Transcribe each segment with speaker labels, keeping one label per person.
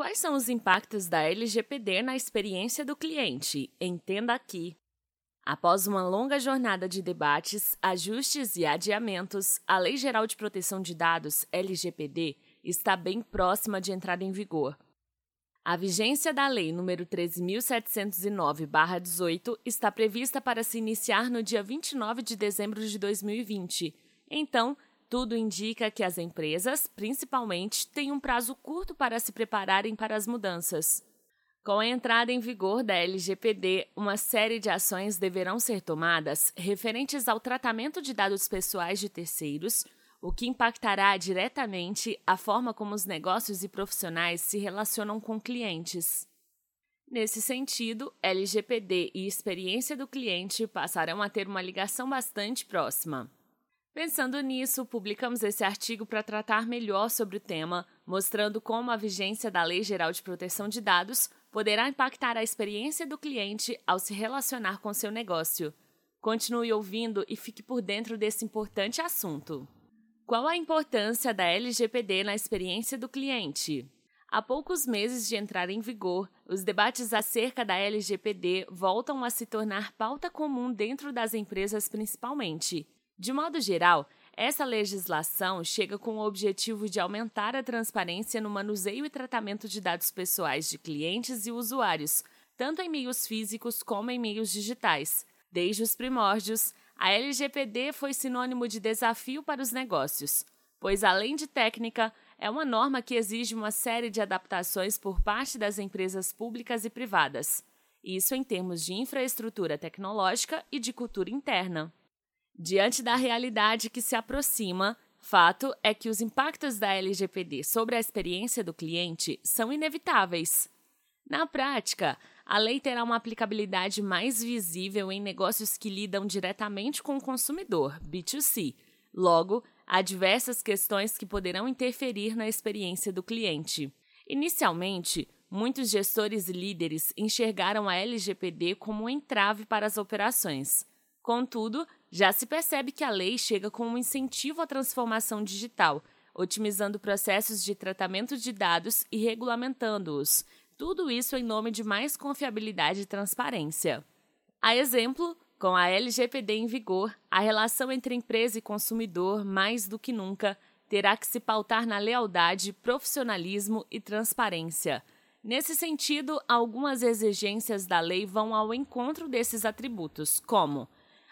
Speaker 1: Quais são os impactos da LGPD na experiência do cliente? Entenda aqui. Após uma longa jornada de debates, ajustes e adiamentos, a Lei Geral de Proteção de Dados, LGPD, está bem próxima de entrar em vigor. A vigência da Lei nº 13.709-18 está prevista para se iniciar no dia 29 de dezembro de 2020. Então, tudo indica que as empresas, principalmente, têm um prazo curto para se prepararem para as mudanças. Com a entrada em vigor da LGPD, uma série de ações deverão ser tomadas referentes ao tratamento de dados pessoais de terceiros, o que impactará diretamente a forma como os negócios e profissionais se relacionam com clientes. Nesse sentido, LGPD e experiência do cliente passarão a ter uma ligação bastante próxima. Pensando nisso, publicamos esse artigo para tratar melhor sobre o tema, mostrando como a vigência da Lei Geral de Proteção de Dados poderá impactar a experiência do cliente ao se relacionar com seu negócio. Continue ouvindo e fique por dentro desse importante assunto. Qual a importância da LGPD na experiência do cliente? Há poucos meses de entrar em vigor, os debates acerca da LGPD voltam a se tornar pauta comum dentro das empresas principalmente. De modo geral, essa legislação chega com o objetivo de aumentar a transparência no manuseio e tratamento de dados pessoais de clientes e usuários, tanto em meios físicos como em meios digitais. Desde os primórdios, a LGPD foi sinônimo de desafio para os negócios, pois, além de técnica, é uma norma que exige uma série de adaptações por parte das empresas públicas e privadas. Isso em termos de infraestrutura tecnológica e de cultura interna. Diante da realidade que se aproxima, fato é que os impactos da LGPD sobre a experiência do cliente são inevitáveis. Na prática, a lei terá uma aplicabilidade mais visível em negócios que lidam diretamente com o consumidor, B2C. Logo, há diversas questões que poderão interferir na experiência do cliente. Inicialmente, muitos gestores e líderes enxergaram a LGPD como um entrave para as operações. Contudo, já se percebe que a lei chega com um incentivo à transformação digital, otimizando processos de tratamento de dados e regulamentando-os. Tudo isso em nome de mais confiabilidade e transparência. A exemplo, com a LGPD em vigor, a relação entre empresa e consumidor, mais do que nunca, terá que se pautar na lealdade, profissionalismo e transparência. Nesse sentido, algumas exigências da lei vão ao encontro desses atributos, como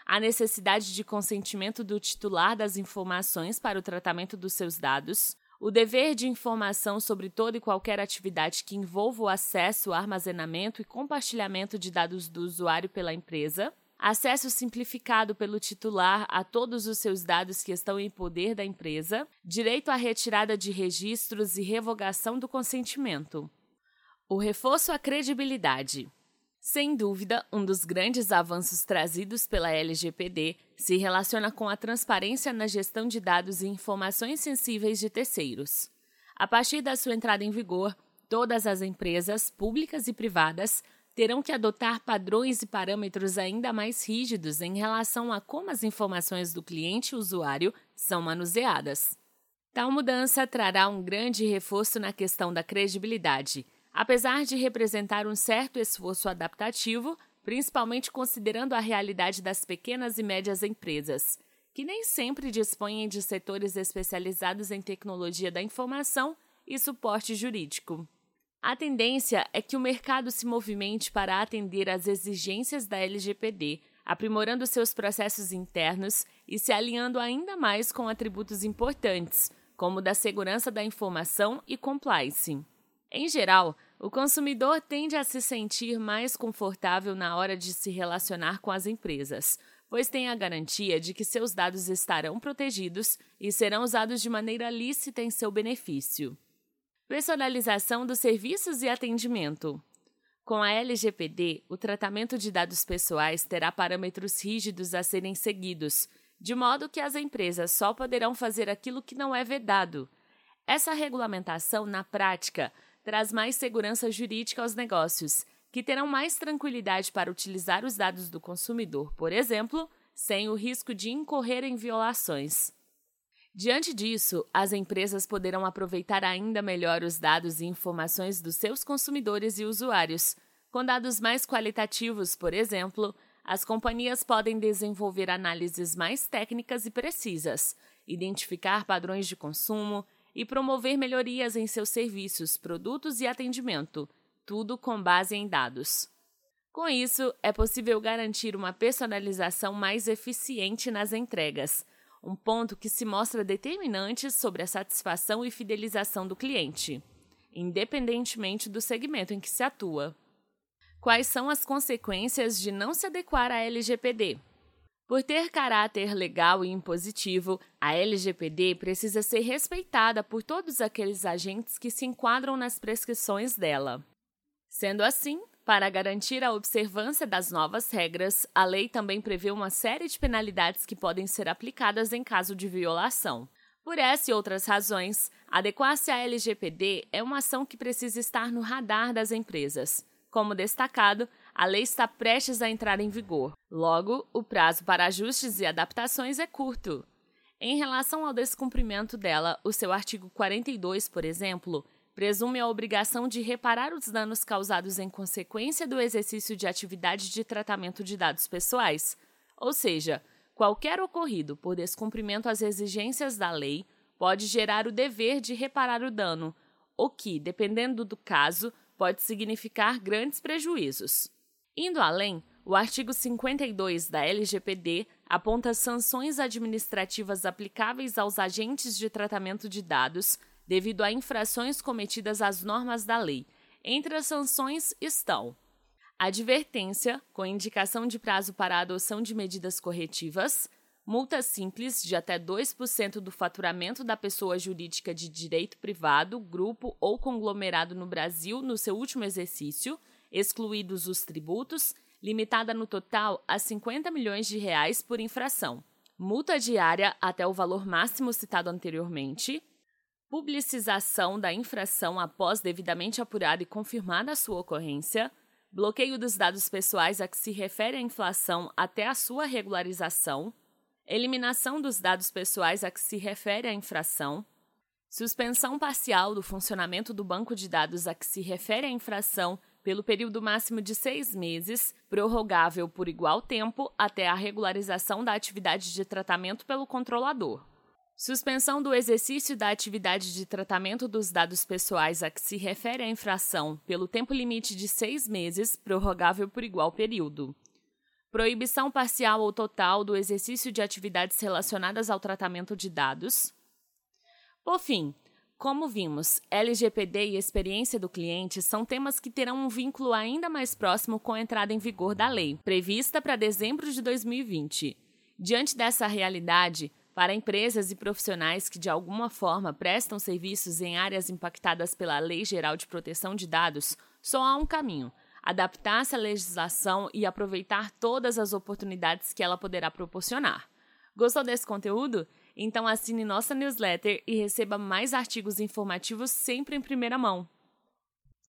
Speaker 1: a necessidade de consentimento do titular das informações para o tratamento dos seus dados, o dever de informação sobre toda e qualquer atividade que envolva o acesso, armazenamento e compartilhamento de dados do usuário pela empresa, acesso simplificado pelo titular a todos os seus dados que estão em poder da empresa, direito à retirada de registros e revogação do consentimento. O reforço à credibilidade. Sem dúvida, um dos grandes avanços trazidos pela LGPD se relaciona com a transparência na gestão de dados e informações sensíveis de terceiros. A partir da sua entrada em vigor, todas as empresas, públicas e privadas, terão que adotar padrões e parâmetros ainda mais rígidos em relação a como as informações do cliente e usuário são manuseadas. Tal mudança trará um grande reforço na questão da credibilidade apesar de representar um certo esforço adaptativo, principalmente considerando a realidade das pequenas e médias empresas, que nem sempre dispõem de setores especializados em tecnologia da informação e suporte jurídico. A tendência é que o mercado se movimente para atender às exigências da LGPD, aprimorando seus processos internos e se alinhando ainda mais com atributos importantes, como da segurança da informação e compliance. Em geral, o consumidor tende a se sentir mais confortável na hora de se relacionar com as empresas, pois tem a garantia de que seus dados estarão protegidos e serão usados de maneira lícita em seu benefício. Personalização dos serviços e atendimento. Com a LGPD, o tratamento de dados pessoais terá parâmetros rígidos a serem seguidos, de modo que as empresas só poderão fazer aquilo que não é vedado. Essa regulamentação, na prática, traz mais segurança jurídica aos negócios, que terão mais tranquilidade para utilizar os dados do consumidor, por exemplo, sem o risco de incorrer em violações. Diante disso, as empresas poderão aproveitar ainda melhor os dados e informações dos seus consumidores e usuários. Com dados mais qualitativos, por exemplo, as companhias podem desenvolver análises mais técnicas e precisas, identificar padrões de consumo e promover melhorias em seus serviços, produtos e atendimento, tudo com base em dados. Com isso, é possível garantir uma personalização mais eficiente nas entregas um ponto que se mostra determinante sobre a satisfação e fidelização do cliente, independentemente do segmento em que se atua. Quais são as consequências de não se adequar à LGPD? Por ter caráter legal e impositivo, a LGPD precisa ser respeitada por todos aqueles agentes que se enquadram nas prescrições dela. Sendo assim, para garantir a observância das novas regras, a lei também prevê uma série de penalidades que podem ser aplicadas em caso de violação. Por essa e outras razões, adequar-se à LGPD é uma ação que precisa estar no radar das empresas. Como destacado, a lei está prestes a entrar em vigor. Logo, o prazo para ajustes e adaptações é curto. Em relação ao descumprimento dela, o seu artigo 42, por exemplo, presume a obrigação de reparar os danos causados em consequência do exercício de atividade de tratamento de dados pessoais, ou seja, qualquer ocorrido por descumprimento às exigências da lei pode gerar o dever de reparar o dano, o que, dependendo do caso, pode significar grandes prejuízos. Indo além, o artigo 52 da LGPD aponta sanções administrativas aplicáveis aos agentes de tratamento de dados devido a infrações cometidas às normas da lei. Entre as sanções estão advertência, com indicação de prazo para a adoção de medidas corretivas, multa simples de até 2% do faturamento da pessoa jurídica de direito privado, grupo ou conglomerado no Brasil no seu último exercício, excluídos os tributos, limitada no total a 50 milhões de reais por infração. Multa diária até o valor máximo citado anteriormente, publicização da infração após devidamente apurada e confirmada a sua ocorrência, bloqueio dos dados pessoais a que se refere a inflação até a sua regularização, eliminação dos dados pessoais a que se refere a infração, suspensão parcial do funcionamento do banco de dados a que se refere a infração pelo período máximo de seis meses, prorrogável por igual tempo até a regularização da atividade de tratamento pelo controlador. Suspensão do exercício da atividade de tratamento dos dados pessoais a que se refere a infração pelo tempo limite de seis meses, prorrogável por igual período. Proibição parcial ou total do exercício de atividades relacionadas ao tratamento de dados. Por fim, como vimos, LGPD e experiência do cliente são temas que terão um vínculo ainda mais próximo com a entrada em vigor da lei, prevista para dezembro de 2020. Diante dessa realidade, para empresas e profissionais que de alguma forma prestam serviços em áreas impactadas pela Lei Geral de Proteção de Dados, só há um caminho: adaptar-se à legislação e aproveitar todas as oportunidades que ela poderá proporcionar. Gostou desse conteúdo? Então assine nossa newsletter e receba mais artigos informativos sempre em primeira mão.